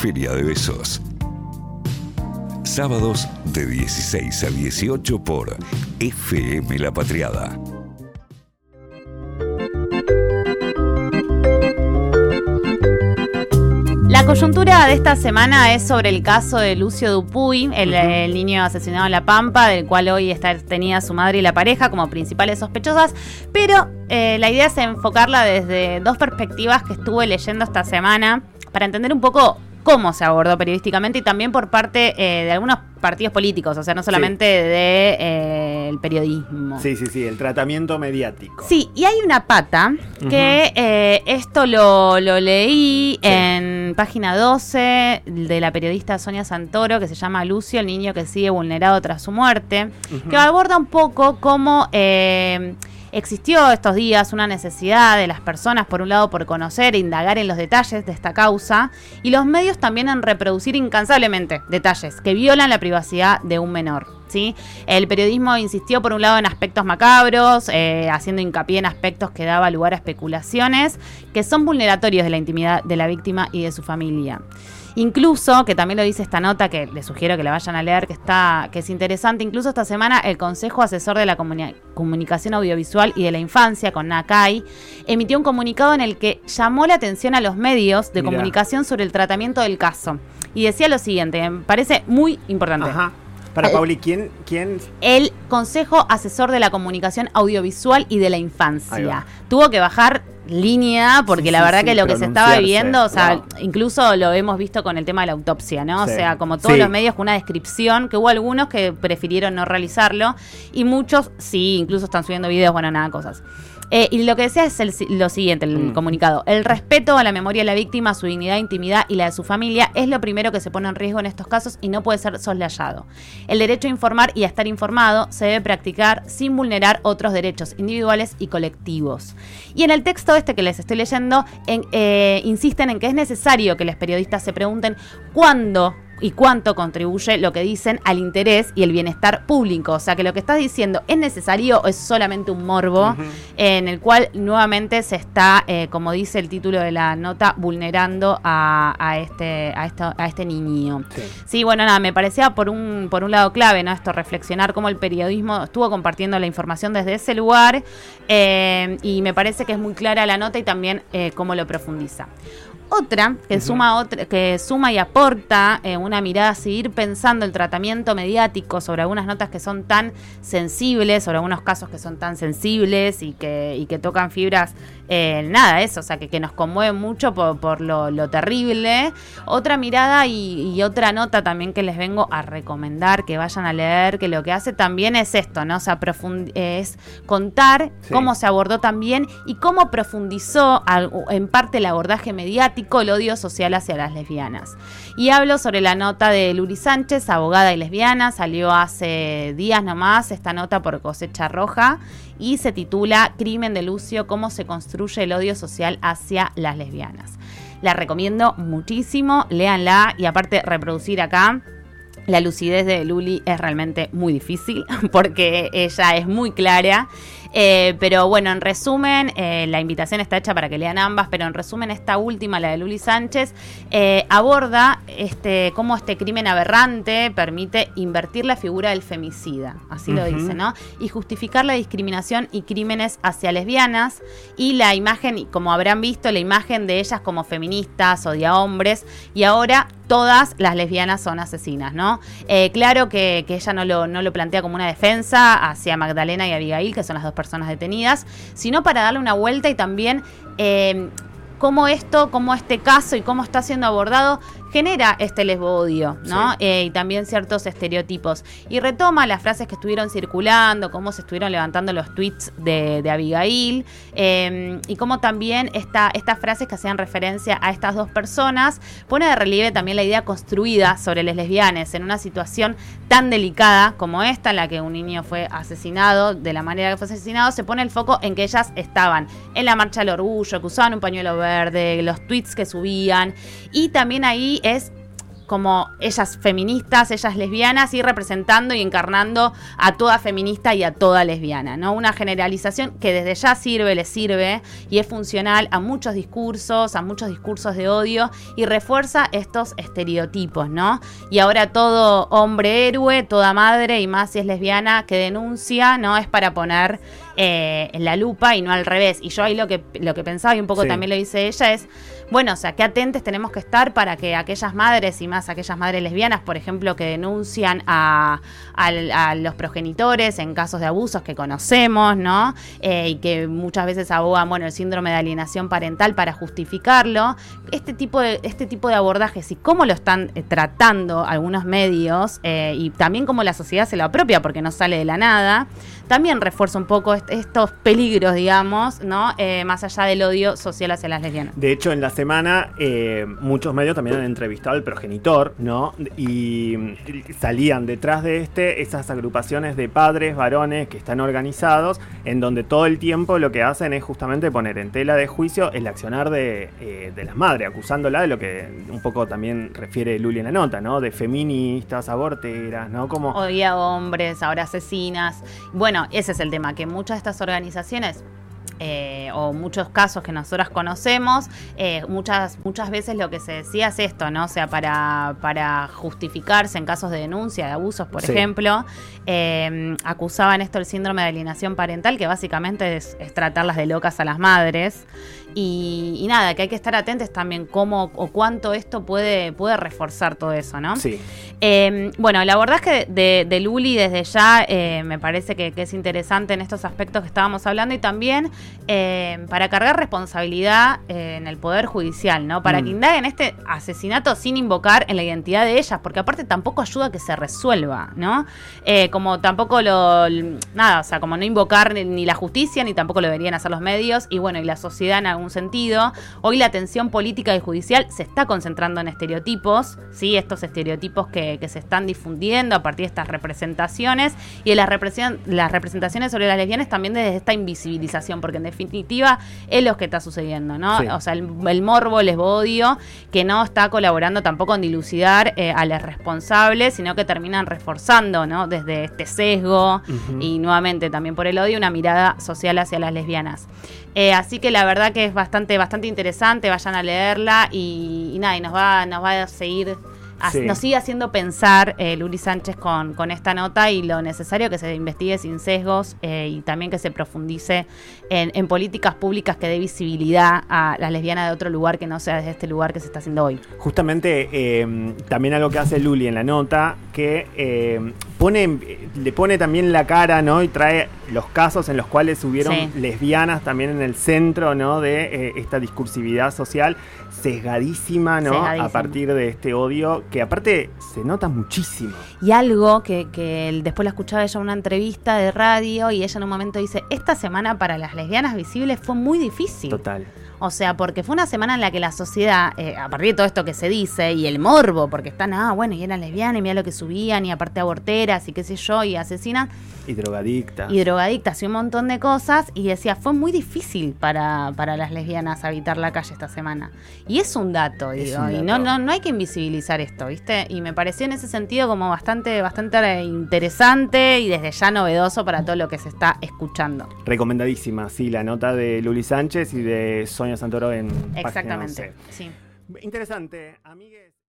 Feria de Besos. Sábados de 16 a 18 por FM La Patriada. La coyuntura de esta semana es sobre el caso de Lucio Dupuy, el, el niño asesinado en La Pampa, del cual hoy está, tenía su madre y la pareja como principales sospechosas, pero eh, la idea es enfocarla desde dos perspectivas que estuve leyendo esta semana para entender un poco cómo se abordó periodísticamente y también por parte eh, de algunos partidos políticos, o sea, no solamente de eh, el periodismo. Sí, sí, sí, el tratamiento mediático. Sí, y hay una pata que eh, esto lo, lo leí Sí. en página 12 de la periodista Sonia Santoro, que se llama Lucio, el niño que sigue vulnerado tras su muerte, que aborda un poco cómo existió estos días una necesidad de las personas, por un lado, por conocer e indagar en los detalles de esta causa, y los medios también en reproducir incansablemente detalles que violan la privacidad de un menor. ¿Sí? El periodismo insistió, por un lado, en aspectos macabros, eh, haciendo hincapié en aspectos que daba lugar a especulaciones, que son vulneratorios de la intimidad de la víctima y de su familia. Incluso, que también lo dice esta nota, que les sugiero que la vayan a leer, que está, que es interesante, incluso esta semana el Consejo Asesor de la Comuni- Comunicación Audiovisual y de la Infancia, con NACAI, emitió un comunicado en el que llamó la atención a los medios de Mirá. comunicación sobre el tratamiento del caso. Y decía lo siguiente, me parece muy importante. Ajá. Para Pauli, ¿quién, quién? El Consejo Asesor de la Comunicación Audiovisual y de la Infancia. Tuvo que bajar línea porque Sí, la verdad sí, que lo que se estaba viviendo, o sea, Wow. incluso lo hemos visto con el tema de la autopsia, ¿no? Sí. O sea, como todos los medios con una descripción, que hubo algunos que prefirieron no realizarlo y muchos sí, incluso están subiendo videos, bueno, nada, cosas. Eh, y lo que decía es el lo siguiente, el Mm. comunicado. El respeto a la memoria de la víctima, su dignidad, intimidad y la de su familia es lo primero que se pone en riesgo en estos casos y no puede ser soslayado. El derecho a informar y a estar informado se debe practicar sin vulnerar otros derechos individuales y colectivos. Y en el texto este que les estoy leyendo, en- eh, insisten en que es necesario que los periodistas se pregunten cuándo y cuánto contribuye lo que dicen al interés y el bienestar público. O sea, que lo que estás diciendo es necesario o es solamente un morbo en el cual nuevamente se está, eh, como dice el título de la nota, vulnerando a, a este, a, esto- a este niño. Sí. Sí, bueno, nada, me parecía por un, por un lado clave, ¿no? Esto, reflexionar cómo el periodismo estuvo compartiendo la información desde ese lugar eh, y me parece que es muy clara la nota y también eh, cómo lo profundiza. Otra que suma otra, que suma y aporta eh, una mirada a seguir pensando el tratamiento mediático sobre algunas notas que son tan sensibles, sobre algunos casos que son tan sensibles y que, y que tocan fibras, eh, nada, eso, o sea, que, que nos conmueven mucho por, por lo, lo terrible. Otra mirada y, y otra nota también que les vengo a recomendar que vayan a leer, que lo que hace también es esto, ¿no? O sea, profund- es contar Sí. cómo se abordó también y cómo profundizó en parte el abordaje mediático, el odio social hacia las lesbianas. Y hablo sobre la nota de Luri Sánchez, abogada y lesbiana, salió hace días nomás esta nota por cosecha roja y se titula Crimen de Lucio, cómo se construye el odio social hacia las lesbianas. La recomiendo muchísimo, léanla y aparte reproducir acá la lucidez de Luli es realmente muy difícil porque ella es muy clara. Eh, pero bueno, en resumen, eh, la invitación está hecha para que lean ambas, pero en resumen, esta última, la de Luli Sánchez, eh, aborda este, cómo este crimen aberrante permite invertir la figura del femicida, así lo dice, ¿no? Y justificar la discriminación y crímenes hacia lesbianas y la imagen, y como habrán visto, la imagen de ellas como feministas, odia hombres, y ahora todas las lesbianas son asesinas, ¿no? Claro que, que ella no lo, no lo plantea como una defensa hacia Magdalena y Abigail, que son las dos personas detenidas, sino para darle una vuelta y también eh, cómo esto, cómo este caso y cómo está siendo abordado genera este lesbodio, ¿no? Sí. Eh, y también ciertos estereotipos. Y retoma las frases que estuvieron circulando, cómo se estuvieron levantando los tweets de, de Abigail, eh, y cómo también esta, estas frases que hacían referencia a estas dos personas pone de relieve también la idea construida sobre las lesbianas en una situación tan delicada como esta, en la que un niño fue asesinado, de la manera que fue asesinado, se pone el foco en que ellas estaban en la marcha del orgullo, que usaban un pañuelo verde, los tweets que subían, y también ahí es como ellas feministas, ellas lesbianas y representando y encarnando a toda feminista y a toda lesbiana, ¿no? Una generalización que desde ya sirve, le sirve y es funcional a muchos discursos, a muchos discursos de odio y refuerza estos estereotipos, ¿no? Y ahora todo hombre héroe, toda madre y más si es lesbiana que denuncia, ¿no? Es para poner eh, en la lupa y no al revés. Y yo ahí lo que, lo que pensaba y un poco Sí. también lo dice ella es, bueno, o sea, qué atentes tenemos que estar para que aquellas madres y más aquellas madres lesbianas, por ejemplo, que denuncian a, los progenitores en casos de abusos que conocemos, ¿no? Eh, y que muchas veces abogan, bueno, el síndrome de alienación parental para justificarlo. Este tipo de, este tipo de abordajes y cómo lo están eh, tratando algunos medios eh, y también cómo la sociedad se lo apropia porque no sale de la nada, también refuerza un poco est- estos peligros, digamos, ¿no? Más allá del odio social hacia las lesbianas. De hecho, en la semana eh, muchos medios también han entrevistado al progenitor, ¿no? Y salían detrás de este esas agrupaciones de padres, varones que están organizados, en donde todo el tiempo lo que hacen es justamente poner en tela de juicio el accionar de, eh, de las madres, acusándola de lo que un poco también refiere Luli en la nota, ¿no? De feministas, aborteras, ¿no? Como... Odia hombres, ahora asesinas. Bueno, ese es el tema, que muchas de estas organizaciones, eh, o muchos casos que nosotras conocemos, eh, muchas, muchas veces lo que se decía es esto, ¿no? O sea, para, para justificarse en casos de denuncia, de abusos, por Sí. ejemplo, eh, acusaban esto el síndrome de alienación parental, que básicamente es, es tratarlas de locas a las madres. Y, y nada, que hay que estar atentos también cómo o cuánto esto puede, puede reforzar todo eso, ¿no? Sí. Eh, bueno, el abordaje de, de Luli desde ya eh, me parece que, que es interesante en estos aspectos que estábamos hablando y también eh, para cargar responsabilidad eh, en el Poder Judicial, ¿no? Para Mm. que indaguen este asesinato sin invocar en la identidad de ellas, porque aparte tampoco ayuda a que se resuelva, ¿no? Eh, como tampoco lo. Nada, o sea, como no invocar ni, ni la justicia ni tampoco lo deberían hacer los medios y bueno, y la sociedad en algún sentido. Hoy la atención política y judicial se está concentrando en estereotipos, ¿sí? Estos estereotipos que, que se están difundiendo a partir de estas representaciones y de las, represen- las representaciones sobre las lesbianas también desde esta invisibilización, porque en definitiva es lo que está sucediendo, ¿no? Sí. O sea, el, el morbo, el lesbodio, que no está colaborando tampoco en dilucidar eh, a los responsables, sino que terminan reforzando, ¿no? Desde este sesgo y nuevamente también por el odio, una mirada social hacia las lesbianas. Eh, así que la verdad que es bastante, bastante interesante, vayan a leerla y, y nada, y nos va, nos va a seguir, Sí. nos sigue haciendo pensar eh, Luli Sánchez con, con esta nota y lo necesario que se investigue sin sesgos eh, y también que se profundice en, en políticas públicas que dé visibilidad a las lesbianas de otro lugar que no sea desde este lugar que se está haciendo hoy. Justamente eh, también algo que hace Luli en la nota, que eh, pone, le pone también la cara, ¿no? Y trae los casos en los cuales hubieron Sí. lesbianas también en el centro, ¿no? De esta discursividad social sesgadísima, ¿no? Sesgadísima. A partir de este odio, que aparte se nota muchísimo. Y algo que, que después la escuchaba ella en una entrevista de radio y ella en un momento dice, esta semana para las lesbianas visibles fue muy difícil. Total. O sea, porque fue una semana en la que la sociedad, eh, a partir de todo esto que se dice, y el morbo, porque están, ah, bueno, y eran lesbianas, y mira lo que subían, y aparte aborteras, y qué sé yo, y asesinan, Y drogadicta. y drogadictas, y un montón de cosas, y decía, fue muy difícil para, para las lesbianas habitar la calle esta semana. Y es un dato, Es digo, un y no, no, no hay que invisibilizar esto, ¿viste? Y me pareció en ese sentido como bastante, bastante eh, interesante y desde ya novedoso para todo lo que se está escuchando. Recomendadísima, sí, la nota de Luli Sánchez y de Sonia Santoro en Página Exactamente. 11. Sí. Interesante, amigues.